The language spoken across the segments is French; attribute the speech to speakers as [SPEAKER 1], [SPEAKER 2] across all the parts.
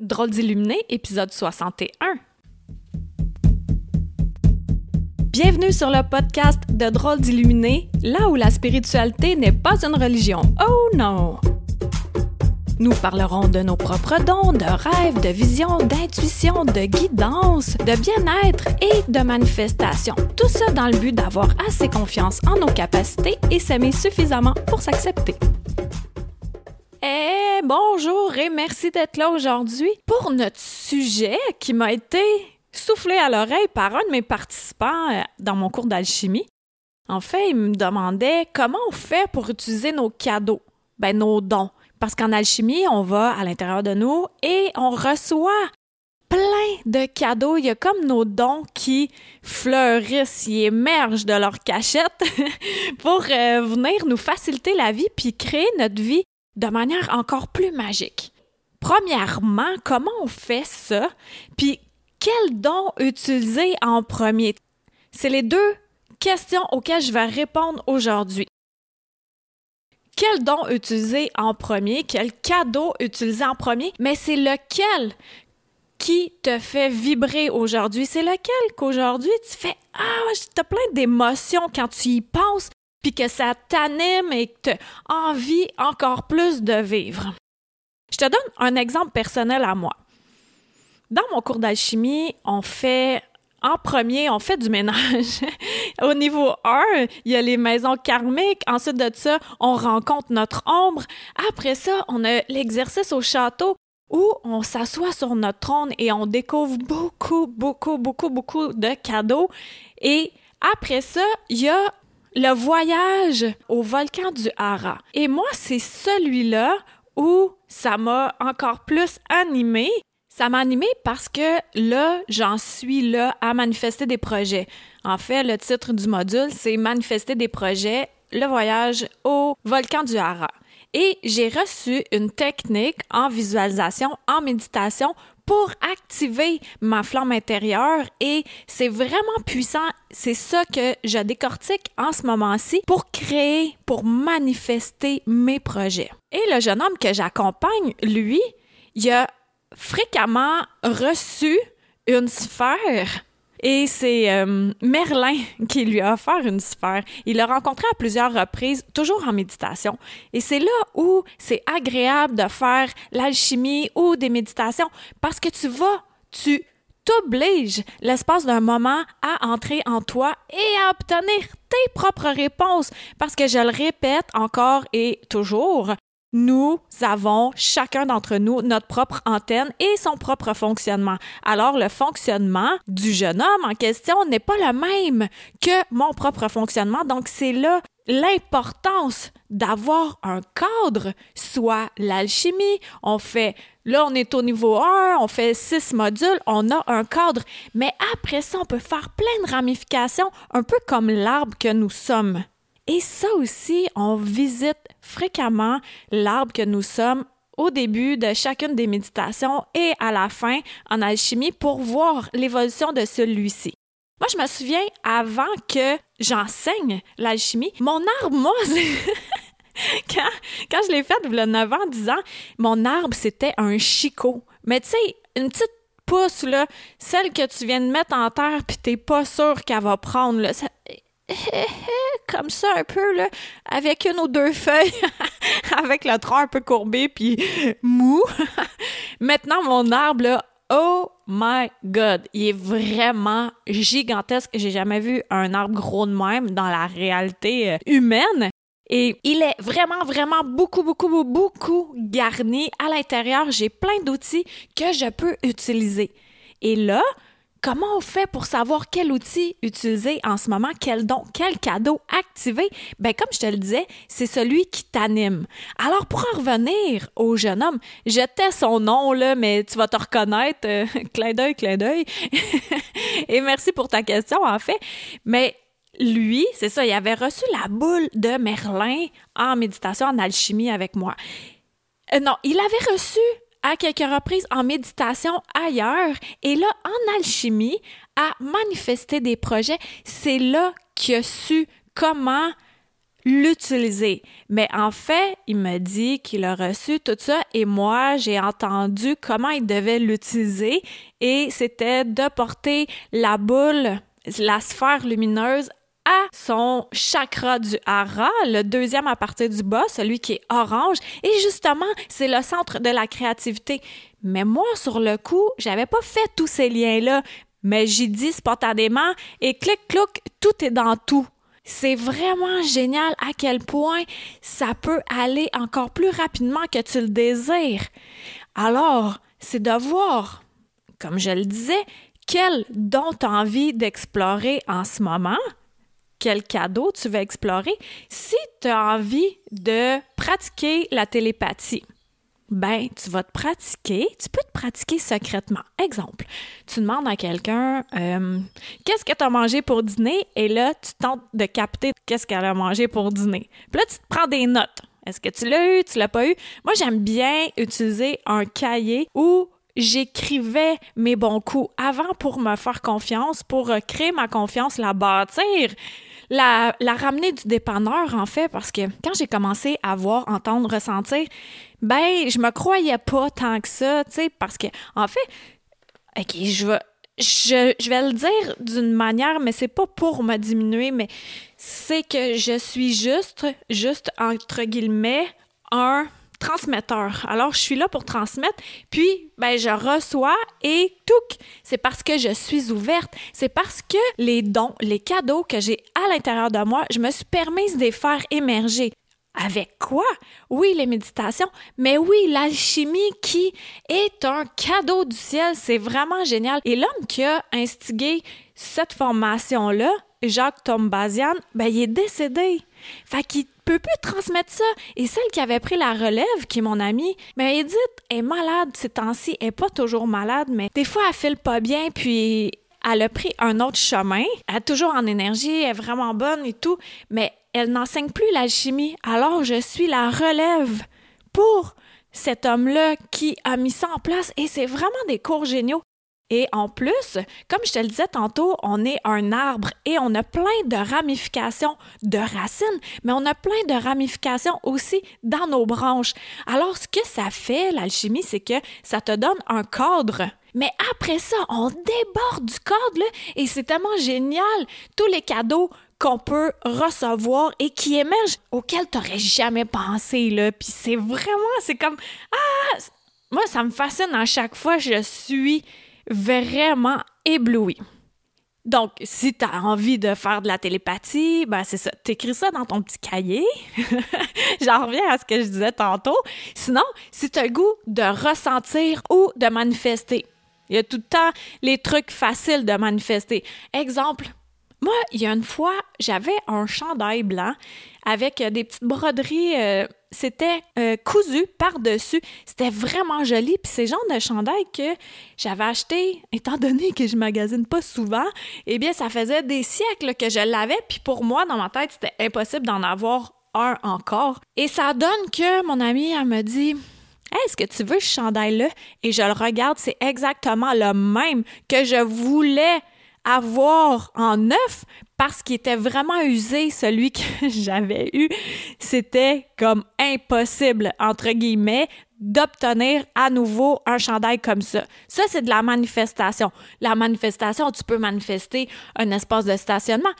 [SPEAKER 1] Drôle d'illuminé, épisode 61. Bienvenue sur le podcast de Drôle d'illuminé, là où la spiritualité n'est pas une religion. Oh non! Nous parlerons de nos propres dons, de rêves, de visions, d'intuition, de guidance, de bien-être et de manifestation. Tout ça dans le but d'avoir assez confiance en nos capacités et s'aimer suffisamment pour s'accepter. Eh, bonjour et merci d'être là aujourd'hui pour notre sujet qui m'a été soufflé à l'oreille par un de mes participants euh, dans mon cours d'alchimie. En fait, il me demandait comment on fait pour utiliser nos cadeaux, ben nos dons. Parce qu'en alchimie, on va à l'intérieur de nous et on reçoit plein de cadeaux. Il y a comme nos dons qui fleurissent, ils émergent de leur cachette pour euh, venir nous faciliter la vie puis créer notre vie de manière encore plus magique. Premièrement, comment on fait ça? Puis quel don utiliser en premier? C'est les deux questions auxquelles je vais répondre aujourd'hui. Quel don utiliser en premier? Quel cadeau utiliser en premier? Mais c'est lequel qui te fait vibrer aujourd'hui? C'est lequel qu'aujourd'hui tu fais Ah, t'as plein d'émotions quand tu y penses, puis que ça t'anime et que tu envie encore plus de vivre. Je te donne un exemple personnel à moi. Dans mon cours d'alchimie, on fait en premier, on fait du ménage. Au niveau 1, il y a les maisons karmiques. Ensuite de ça, on rencontre notre ombre. Après ça, on a l'exercice au château où on s'assoit sur notre trône et on découvre beaucoup, beaucoup, beaucoup, beaucoup de cadeaux. Et après ça, il y a le voyage au volcan du Hara. Et moi, c'est celui-là où ça m'a encore plus animé. Ça m'a animé parce que là, j'en suis là à manifester des projets. En fait, le titre du module, c'est Manifester des projets, le voyage au volcan du Hara. Et j'ai reçu une technique en visualisation, en méditation pour activer ma flamme intérieure et c'est vraiment puissant. C'est ça que je décortique en ce moment-ci pour créer, pour manifester mes projets. Et le jeune homme que j'accompagne, lui, il a fréquemment reçu une sphère et c'est euh, Merlin qui lui a offert une sphère. Il l'a rencontré à plusieurs reprises, toujours en méditation. Et c'est là où c'est agréable de faire l'alchimie ou des méditations parce que tu vas, tu t'obliges l'espace d'un moment à entrer en toi et à obtenir tes propres réponses. Parce que je le répète encore et toujours, nous avons chacun d'entre nous notre propre antenne et son propre fonctionnement. Alors le fonctionnement du jeune homme en question n'est pas le même que mon propre fonctionnement. Donc c'est là l'importance d'avoir un cadre, soit l'alchimie, on fait, là on est au niveau 1, on fait six modules, on a un cadre, mais après ça on peut faire plein de ramifications, un peu comme l'arbre que nous sommes. Et ça aussi, on visite fréquemment l'arbre que nous sommes au début de chacune des méditations et à la fin en alchimie pour voir l'évolution de celui-ci. Moi, je me souviens, avant que j'enseigne l'alchimie, mon arbre, moi, quand, je l'ai fait, il y a 9 ans, 10 ans, mon arbre, c'était un chicot. Mais tu sais, une petite pousse, celle que tu viens de mettre en terre, puis t'es pas sûr qu'elle va prendre, là comme ça un peu là, avec une ou deux feuilles, avec le tronc un peu courbé puis mou. Maintenant mon arbre là, oh my god, il est vraiment gigantesque. J'ai jamais vu un arbre gros de même dans la réalité euh, humaine. Et il est vraiment, vraiment beaucoup, beaucoup, beaucoup, beaucoup garni. À l'intérieur, j'ai plein d'outils que je peux utiliser. Et là, Comment on fait pour savoir quel outil utiliser en ce moment, quel don, quel cadeau activer? Ben, comme je te le disais, c'est celui qui t'anime. Alors, pour en revenir au jeune homme, je son nom, là, mais tu vas te reconnaître. Euh, clin d'œil, clin d'œil. Et merci pour ta question, en fait. Mais lui, c'est ça, il avait reçu la boule de Merlin en méditation, en alchimie avec moi. Euh, non, il avait reçu à quelques reprises en méditation ailleurs et là en alchimie à manifester des projets. C'est là qu'il a su comment l'utiliser. Mais en fait, il me dit qu'il a reçu tout ça et moi, j'ai entendu comment il devait l'utiliser et c'était de porter la boule, la sphère lumineuse à son chakra du hara, le deuxième à partir du bas, celui qui est orange. Et justement, c'est le centre de la créativité. Mais moi, sur le coup, j'avais pas fait tous ces liens-là. Mais j'y dis spontanément et clic-cloc, tout est dans tout. C'est vraiment génial à quel point ça peut aller encore plus rapidement que tu le désires. Alors, c'est de voir, comme je le disais, quel don tu envie d'explorer en ce moment, quel cadeau tu veux explorer, si tu as envie de pratiquer la télépathie? Ben, tu vas te pratiquer, tu peux te pratiquer secrètement. Exemple, tu demandes à quelqu'un euh, qu'est-ce que tu as mangé pour dîner et là, tu tentes de capter qu'est-ce qu'elle a mangé pour dîner. Puis là, tu te prends des notes. Est-ce que tu l'as eu, tu l'as pas eu? Moi, j'aime bien utiliser un cahier où j'écrivais mes bons coups avant pour me faire confiance, pour créer ma confiance, la bâtir la, ramener du dépanneur, en fait, parce que quand j'ai commencé à voir, entendre, ressentir, ben, je me croyais pas tant que ça, tu sais, parce que, en fait, OK, je vais, je, je vais le dire d'une manière, mais c'est pas pour me diminuer, mais c'est que je suis juste, juste entre guillemets, un transmetteur. Alors, je suis là pour transmettre, puis ben je reçois et tout. C'est parce que je suis ouverte, c'est parce que les dons, les cadeaux que j'ai à l'intérieur de moi, je me suis permise de les faire émerger. Avec quoi? Oui, les méditations, mais oui, l'alchimie qui est un cadeau du ciel, c'est vraiment génial. Et l'homme qui a instigé cette formation-là, Jacques Tombazian, ben il est décédé. Fait qu'il peut plus transmettre ça. Et celle qui avait pris la relève, qui est mon amie, ben Edith est malade ces temps-ci. Elle est pas toujours malade, mais des fois, elle file pas bien, puis elle a pris un autre chemin. Elle est toujours en énergie, elle est vraiment bonne et tout, mais elle n'enseigne plus l'alchimie. Alors, je suis la relève pour cet homme-là qui a mis ça en place et c'est vraiment des cours géniaux. Et en plus, comme je te le disais tantôt, on est un arbre et on a plein de ramifications de racines, mais on a plein de ramifications aussi dans nos branches. Alors, ce que ça fait, l'alchimie, c'est que ça te donne un cadre. Mais après ça, on déborde du cadre, et c'est tellement génial. Tous les cadeaux qu'on peut recevoir et qui émergent auxquels tu n'aurais jamais pensé, là. Puis c'est vraiment, c'est comme, ah, moi, ça me fascine à chaque fois, je suis vraiment ébloui. Donc, si tu as envie de faire de la télépathie, ben c'est ça. T'écris ça dans ton petit cahier. J'en reviens à ce que je disais tantôt. Sinon, si tu as le goût de ressentir ou de manifester, il y a tout le temps les trucs faciles de manifester. Exemple, moi, il y a une fois, j'avais un chandail blanc avec des petites broderies. Euh, c'était euh, cousu par-dessus. C'était vraiment joli. Puis c'est le genre de chandail que j'avais acheté, étant donné que je magasine pas souvent, eh bien, ça faisait des siècles que je l'avais. Puis pour moi, dans ma tête, c'était impossible d'en avoir un encore. Et ça donne que mon amie, elle me dit est-ce que tu veux ce chandail-là? Et je le regarde, c'est exactement le même que je voulais avoir en neuf parce qu'il était vraiment usé, celui que j'avais eu. C'était comme impossible, entre guillemets, d'obtenir à nouveau un chandail comme ça. Ça, c'est de la manifestation. La manifestation, tu peux manifester un espace de stationnement.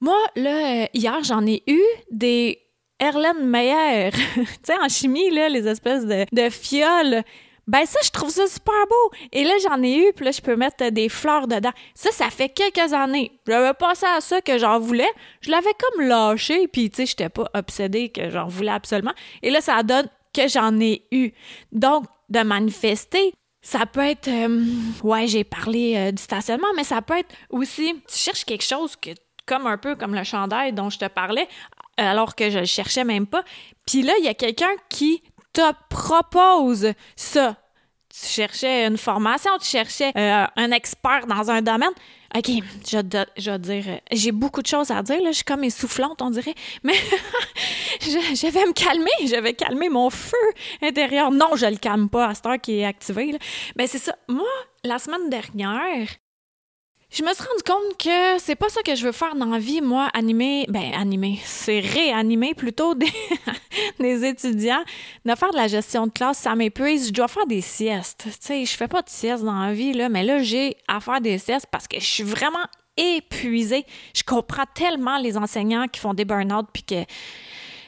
[SPEAKER 1] Moi, là, hier, j'en ai eu des Erlen Meyer. tu sais, en chimie, là, les espèces de, de fioles ben ça, je trouve ça super beau. Et là, j'en ai eu, puis là, je peux mettre des fleurs dedans. Ça, ça fait quelques années. J'avais pensé à ça que j'en voulais. Je l'avais comme lâché, puis tu sais, j'étais pas obsédée que j'en voulais absolument. Et là, ça donne que j'en ai eu. Donc, de manifester, ça peut être... Euh, ouais, j'ai parlé euh, du stationnement, mais ça peut être aussi... Tu cherches quelque chose que comme un peu comme le chandail dont je te parlais, alors que je le cherchais même pas. Puis là, il y a quelqu'un qui te propose ça. Tu cherchais une formation, tu cherchais euh, un expert dans un domaine. OK, je, vais dire, euh, j'ai beaucoup de choses à dire, là, je suis comme essoufflante, on dirait, mais je, vais me calmer, je vais calmer mon feu intérieur. Non, je le calme pas à cette heure qui est activé. Mais c'est ça. Moi, la semaine dernière, je me suis rendu compte que c'est pas ça que je veux faire dans la vie, moi, animer, ben animer, c'est réanimer plutôt des, des étudiants. De faire de la gestion de classe, ça m'épuise. Je dois faire des siestes. Tu sais, je fais pas de siestes dans la vie, là, mais là, j'ai à faire des siestes parce que je suis vraiment épuisée. Je comprends tellement les enseignants qui font des burn-out puis que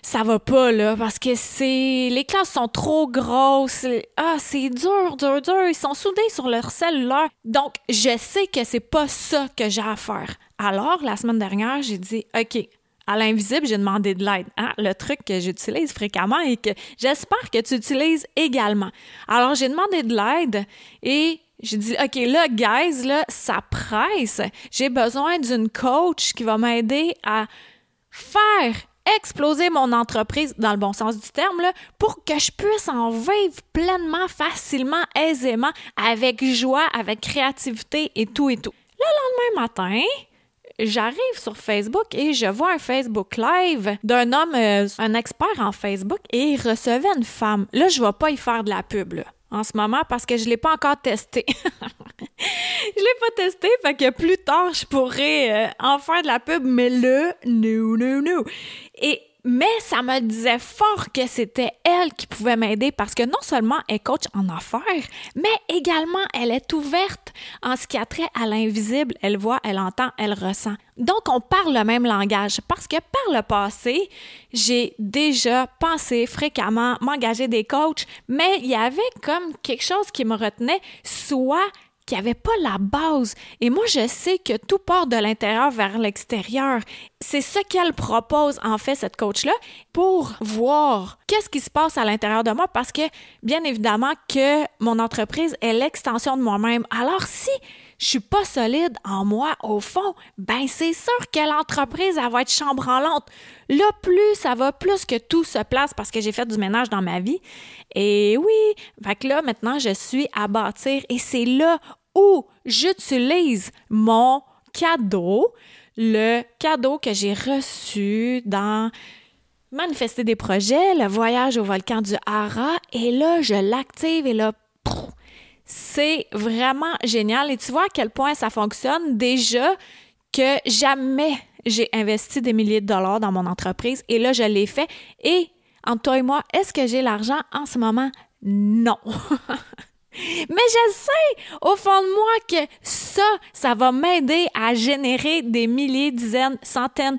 [SPEAKER 1] ça va pas, là, parce que c'est. Les classes sont trop grosses. Ah, c'est dur, dur, dur. Ils sont soudés sur leur cellulaire. Donc, je sais que c'est pas ça que j'ai à faire. Alors, la semaine dernière, j'ai dit, OK, à l'invisible, j'ai demandé de l'aide. Hein? Le truc que j'utilise fréquemment et que j'espère que tu utilises également. Alors, j'ai demandé de l'aide et j'ai dit, OK, là, guys, là, ça presse. J'ai besoin d'une coach qui va m'aider à faire exploser mon entreprise dans le bon sens du terme pour que je puisse en vivre pleinement, facilement, aisément, avec joie, avec créativité et tout et tout. Le lendemain matin, j'arrive sur Facebook et je vois un Facebook Live d'un homme, euh, un expert en Facebook, et il recevait une femme. Là, je ne vais pas y faire de la pub, en ce moment parce que je ne l'ai pas encore testé. je l'ai pas testé, fait que plus tard, je pourrais euh, en faire de la pub, mais là, no, no, no. Et mais ça me disait fort que c'était elle qui pouvait m'aider parce que non seulement elle coach en affaires, mais également elle est ouverte en ce qui a trait à l'invisible. Elle voit, elle entend, elle ressent. Donc on parle le même langage parce que par le passé, j'ai déjà pensé fréquemment m'engager des coachs, mais il y avait comme quelque chose qui me retenait, soit qui avait pas la base. Et moi, je sais que tout part de l'intérieur vers l'extérieur. C'est ce qu'elle propose, en fait, cette coach-là, pour voir qu'est-ce qui se passe à l'intérieur de moi, parce que, bien évidemment, que mon entreprise est l'extension de moi-même. Alors, si je suis pas solide en moi au fond, ben c'est sûr que l'entreprise elle va être chambranlante. Là plus ça va, plus que tout se place parce que j'ai fait du ménage dans ma vie. Et oui, fait que là maintenant je suis à bâtir et c'est là où j'utilise mon cadeau, le cadeau que j'ai reçu dans Manifester des projets, le voyage au volcan du Hara, et là, je l'active et là, c'est vraiment génial. Et tu vois à quel point ça fonctionne déjà que jamais j'ai investi des milliers de dollars dans mon entreprise et là, je l'ai fait. Et entre toi et moi, est-ce que j'ai l'argent en ce moment? Non. Mais je sais au fond de moi que ça, ça va m'aider à générer des milliers, dizaines, centaines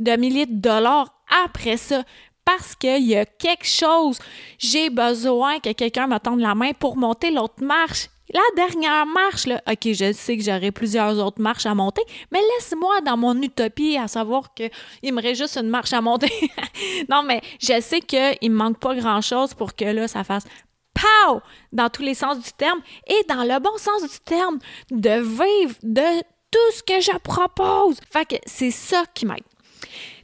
[SPEAKER 1] de milliers de dollars après ça. Parce qu'il y a quelque chose, j'ai besoin que quelqu'un me tende la main pour monter l'autre marche. La dernière marche, là, OK, je sais que j'aurai plusieurs autres marches à monter, mais laisse-moi dans mon utopie à savoir qu'il me reste juste une marche à monter. non, mais je sais qu'il me manque pas grand-chose pour que là, ça fasse pow dans tous les sens du terme et dans le bon sens du terme de vivre de tout ce que je propose. Fait que c'est ça qui m'aide.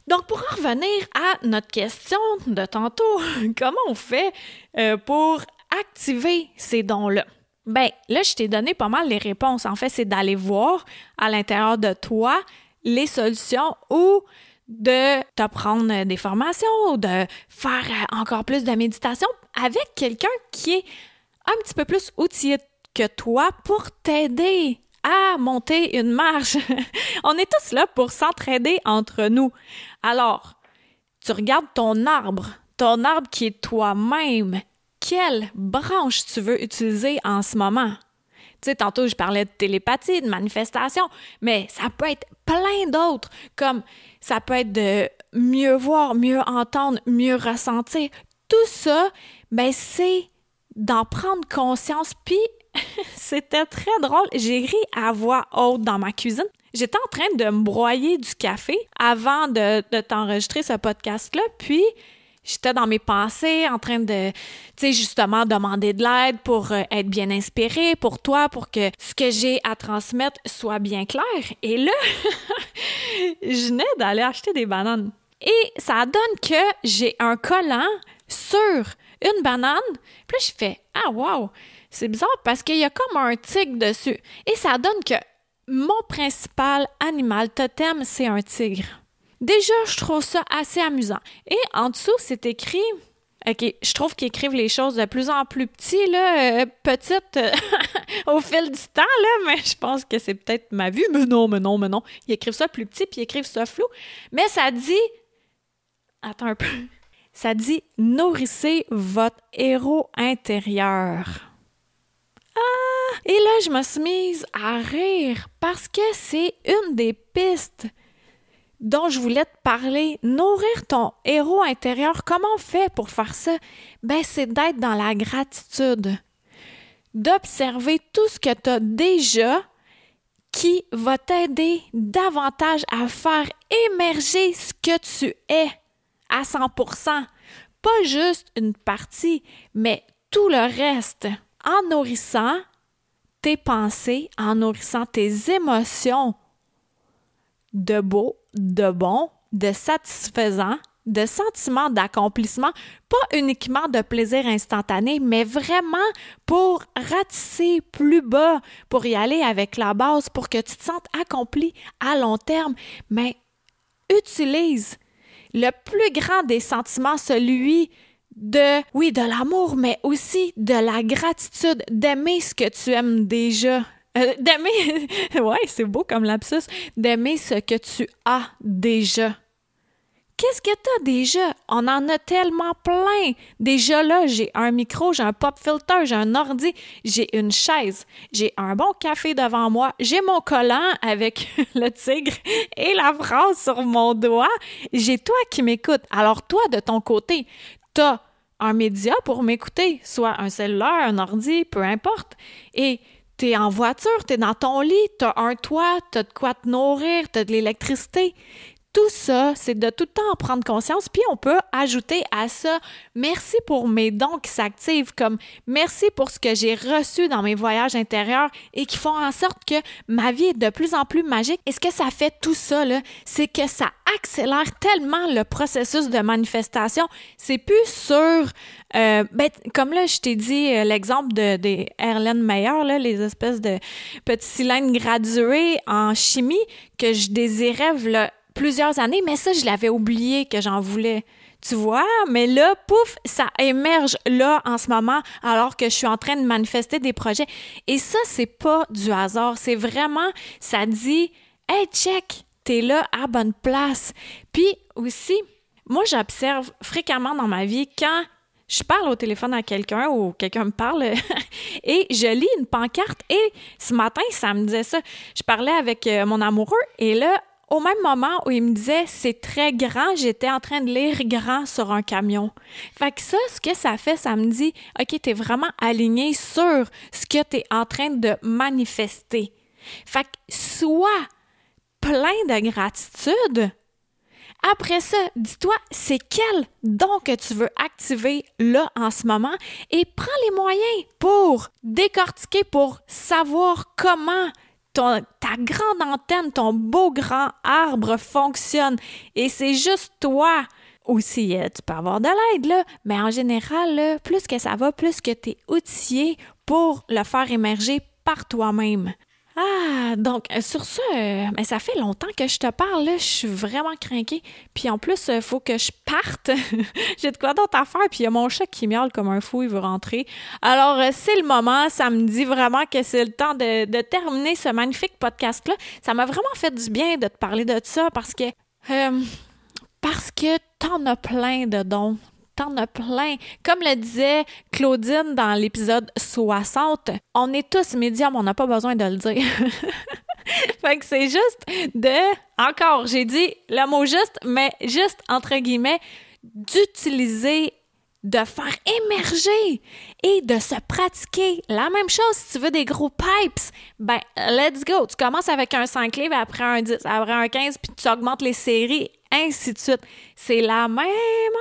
[SPEAKER 1] Donc, pour en revenir à notre question de tantôt, comment on fait euh, pour activer ces dons-là? Ben, là, je t'ai donné pas mal les réponses. En fait, c'est d'aller voir à l'intérieur de toi les solutions ou de t'apprendre des formations ou de faire encore plus de méditation avec quelqu'un qui est un petit peu plus outillé que toi pour t'aider à monter une marche. On est tous là pour s'entraider entre nous. Alors, tu regardes ton arbre, ton arbre qui est toi-même. Quelle branche tu veux utiliser en ce moment? Tu sais, tantôt, je parlais de télépathie, de manifestation, mais ça peut être plein d'autres, comme ça peut être de mieux voir, mieux entendre, mieux ressentir. Tout ça, ben, c'est d'en prendre conscience. Puis, c'était très drôle. J'ai ri à voix haute dans ma cuisine. J'étais en train de me broyer du café avant de, t'enregistrer ce podcast-là. Puis, j'étais dans mes pensées en train de, tu sais, justement demander de l'aide pour euh, être bien inspirée pour toi, pour que ce que j'ai à transmettre soit bien clair. Et là, je venais d'aller acheter des bananes. Et ça donne que j'ai un collant sur une banane. Puis là, je fais Ah, wow! C'est bizarre parce qu'il y a comme un tigre dessus. Et ça donne que mon principal animal totem, c'est un tigre. Déjà, je trouve ça assez amusant. Et en dessous, c'est écrit. OK, je trouve qu'ils écrivent les choses de plus en plus petits, là, euh, petites. au fil du temps, là, mais je pense que c'est peut-être ma vue. Mais non, mais non, mais non. Ils écrivent ça plus petit, puis ils écrivent ça flou. Mais ça dit... Attends un peu. Ça dit « Nourrissez votre héros intérieur ». Et là, je me suis mise à rire parce que c'est une des pistes dont je voulais te parler. Nourrir ton héros intérieur, comment on fait pour faire ça? Ben, c'est d'être dans la gratitude, d'observer tout ce que tu as déjà qui va t'aider davantage à faire émerger ce que tu es à 100%. Pas juste une partie, mais tout le reste. En nourrissant tes pensées, en nourrissant tes émotions de beau, de bon, de satisfaisant, de sentiment d'accomplissement, pas uniquement de plaisir instantané, mais vraiment pour ratisser plus bas, pour y aller avec la base, pour que tu te sentes accompli à long terme. Mais utilise le plus grand des sentiments, celui de, oui, de l'amour, mais aussi de la gratitude, d'aimer ce que tu aimes déjà. Euh, d'aimer, ouais, c'est beau comme lapsus, d'aimer ce que tu as déjà. Qu'est-ce que tu as déjà? On en a tellement plein. Déjà là, j'ai un micro, j'ai un pop filter, j'ai un ordi, j'ai une chaise, j'ai un bon café devant moi, j'ai mon collant avec le tigre et la phrase sur mon doigt. J'ai toi qui m'écoute. Alors toi, de ton côté, t'as un média pour m'écouter, soit un cellulaire, un ordi, peu importe. Et t'es en voiture, t'es dans ton lit, t'as un toit, t'as de quoi te nourrir, t'as de l'électricité. Tout ça, c'est de tout le temps en prendre conscience, puis on peut ajouter à ça merci pour mes dons qui s'activent, comme merci pour ce que j'ai reçu dans mes voyages intérieurs et qui font en sorte que ma vie est de plus en plus magique. Et ce que ça fait tout ça, c'est que ça accélère tellement le processus de manifestation. C'est plus sur, euh, ben, comme là, je t'ai dit euh, l'exemple de, des Erlen Meyer, là, les espèces de petits cylindres gradués en chimie que je désirais plusieurs années, mais ça, je l'avais oublié que j'en voulais. Tu vois, mais là, pouf, ça émerge là en ce moment alors que je suis en train de manifester des projets. Et ça, c'est pas du hasard. C'est vraiment, ça dit, hey, check, t'es là à bonne place. Puis aussi, moi, j'observe fréquemment dans ma vie quand je parle au téléphone à quelqu'un ou quelqu'un me parle et je lis une pancarte et ce matin, ça me disait ça. Je parlais avec euh, mon amoureux et là, au même moment où il me disait c'est très grand, j'étais en train de lire grand sur un camion. Fait que ça, ce que ça fait, ça me dit OK, t'es vraiment aligné sur ce que t'es en train de manifester. Fait que sois plein de gratitude. Après ça, dis-toi, c'est quel don que tu veux activer là en ce moment et prends les moyens pour décortiquer, pour savoir comment ta grande antenne, ton beau grand arbre fonctionne et c'est juste toi. Aussi, euh, tu peux avoir de l'aide, mais en général, plus que ça va, plus que tu es outillé pour le faire émerger par toi-même. Ah, donc euh, sur ce, euh, mais ça fait longtemps que je te parle, là, je suis vraiment craquée. Puis en plus, il faut que je parte. J'ai de quoi d'autre à faire, puis il y a mon chat qui miaule comme un fou, il veut rentrer. Alors, euh, c'est le moment, ça me dit vraiment que c'est le temps de, terminer ce magnifique podcast-là. Ça m'a vraiment fait du bien de te parler de ça parce que... parce que t'en as plein de dons t'en plein. Comme le disait Claudine dans l'épisode 60, on est tous médiums, on n'a pas besoin de le dire. fait que c'est juste de, encore, j'ai dit le mot juste, mais juste entre guillemets, d'utiliser de faire émerger et de se pratiquer. La même chose si tu veux des gros pipes, ben let's go. Tu commences avec un 5 livres, après un 10, après un 15, puis tu augmentes les séries ainsi de suite. C'est la même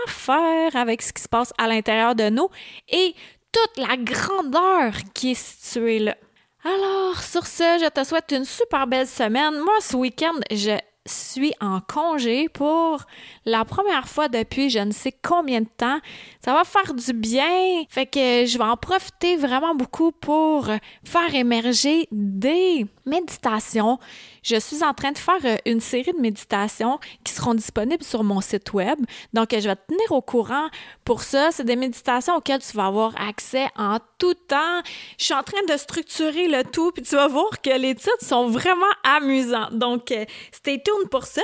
[SPEAKER 1] affaire avec ce qui se passe à l'intérieur de nous et toute la grandeur qui est située là. Alors, sur ce, je te souhaite une super belle semaine. Moi, ce week-end, je suis en congé pour la première fois depuis je ne sais combien de temps. Ça va faire du bien. Fait que je vais en profiter vraiment beaucoup pour faire émerger des méditations. Je suis en train de faire euh, une série de méditations qui seront disponibles sur mon site web. Donc, je vais te tenir au courant pour ça. C'est des méditations auxquelles tu vas avoir accès en tout temps. Je suis en train de structurer le tout, puis tu vas voir que les titres sont vraiment amusants. Donc, euh, stay tuned pour ça.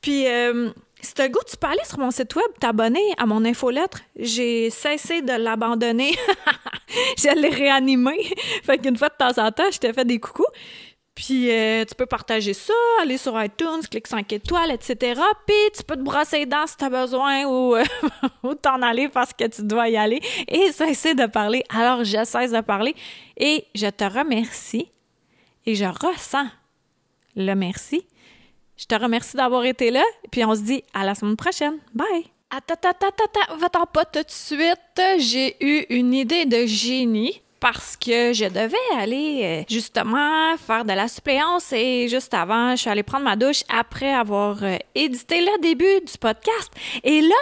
[SPEAKER 1] Puis, euh, si tu goût, tu peux aller sur mon site web, t'abonner à mon infolettre. J'ai cessé de l'abandonner. je l'ai réanimé. fait qu'une fois de temps en temps, je te fais des coucous. Puis euh, tu peux partager ça, aller sur iTunes, cliquer 5 étoiles, etc. Puis tu peux te brosser les dents si tu as besoin ou, euh, ou t'en aller parce que tu dois y aller et cesser de parler. Alors je cesse de parler et je te remercie et je ressens le merci. Je te remercie d'avoir été là puis on se dit à la semaine prochaine. Bye! Attends, attends, attends, va-t'en pas tout de suite. J'ai eu une idée de génie parce que je devais aller euh, justement faire de la suppléance et juste avant, je suis allée prendre ma douche après avoir euh, édité le début du podcast. Et là,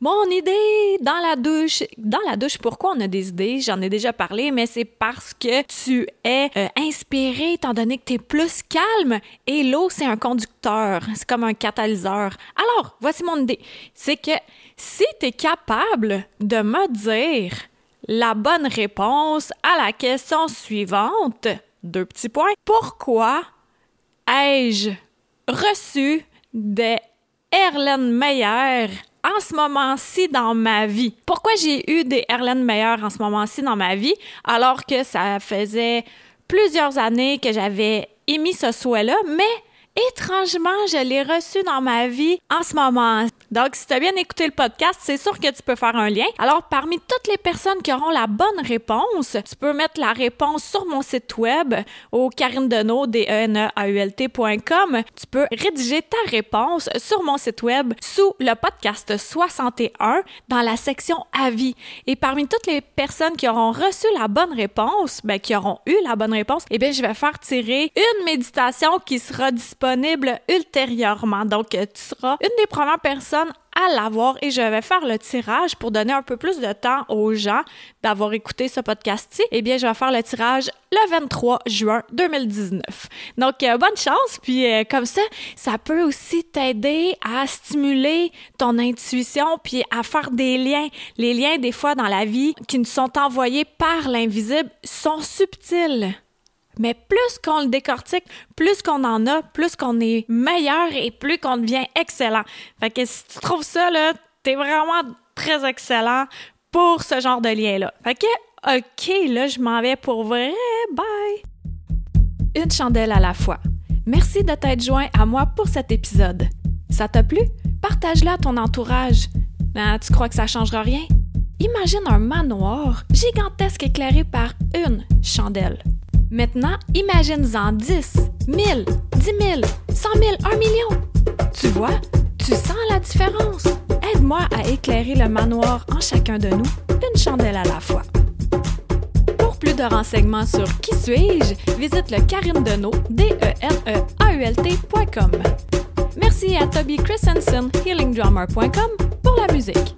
[SPEAKER 1] mon idée dans la douche, dans la douche, pourquoi on a des idées? J'en ai déjà parlé, mais c'est parce que tu es euh, inspiré étant donné que tu es plus calme et l'eau, c'est un conducteur, c'est comme un catalyseur. Alors, voici mon idée. C'est que si tu es capable de me dire la bonne réponse à la question suivante. Deux petits points. Pourquoi ai-je reçu des Erlenmeyer en ce moment-ci dans ma vie? Pourquoi j'ai eu des Erlenmeyer en ce moment-ci dans ma vie alors que ça faisait plusieurs années que j'avais émis ce souhait-là, mais étrangement, je l'ai reçu dans ma vie en ce moment. Donc, si tu as bien écouté le podcast, c'est sûr que tu peux faire un lien. Alors, parmi toutes les personnes qui auront la bonne réponse, tu peux mettre la réponse sur mon site web au carindenault, d e e. Tu peux rédiger ta réponse sur mon site web sous le podcast 61 dans la section avis. Et parmi toutes les personnes qui auront reçu la bonne réponse, ben, qui auront eu la bonne réponse, eh bien, je vais faire tirer une méditation qui sera disponible ultérieurement. Donc, tu seras une des premières personnes à l'avoir et je vais faire le tirage pour donner un peu plus de temps aux gens d'avoir écouté ce podcast-ci. Eh bien, je vais faire le tirage le 23 juin 2019. Donc, euh, bonne chance. Puis, euh, comme ça, ça peut aussi t'aider à stimuler ton intuition puis à faire des liens. Les liens, des fois, dans la vie qui nous sont envoyés par l'invisible sont subtils. Mais plus qu'on le décortique, plus qu'on en a, plus qu'on est meilleur et plus qu'on devient excellent. Fait que si tu trouves ça, là, t'es vraiment très excellent pour ce genre de lien-là. Fait que, OK, là, je m'en vais pour vrai. Bye! Une chandelle à la fois. Merci de t'être joint à moi pour cet épisode. Ça t'a plu? Partage-le à ton entourage. Ah, tu crois que ça changera rien? Imagine un manoir gigantesque éclairé par une chandelle. Maintenant, imagine-en 10, 1000, 10 000, 100 000, 1 million. Tu vois, tu sens la différence. Aide-moi à éclairer le manoir en chacun de nous, d'une chandelle à la fois. Pour plus de renseignements sur Qui suis-je, visite le Karine Deneau, d e n e a u l -T Merci à Toby Christensen, healingdrummer.com, pour la musique.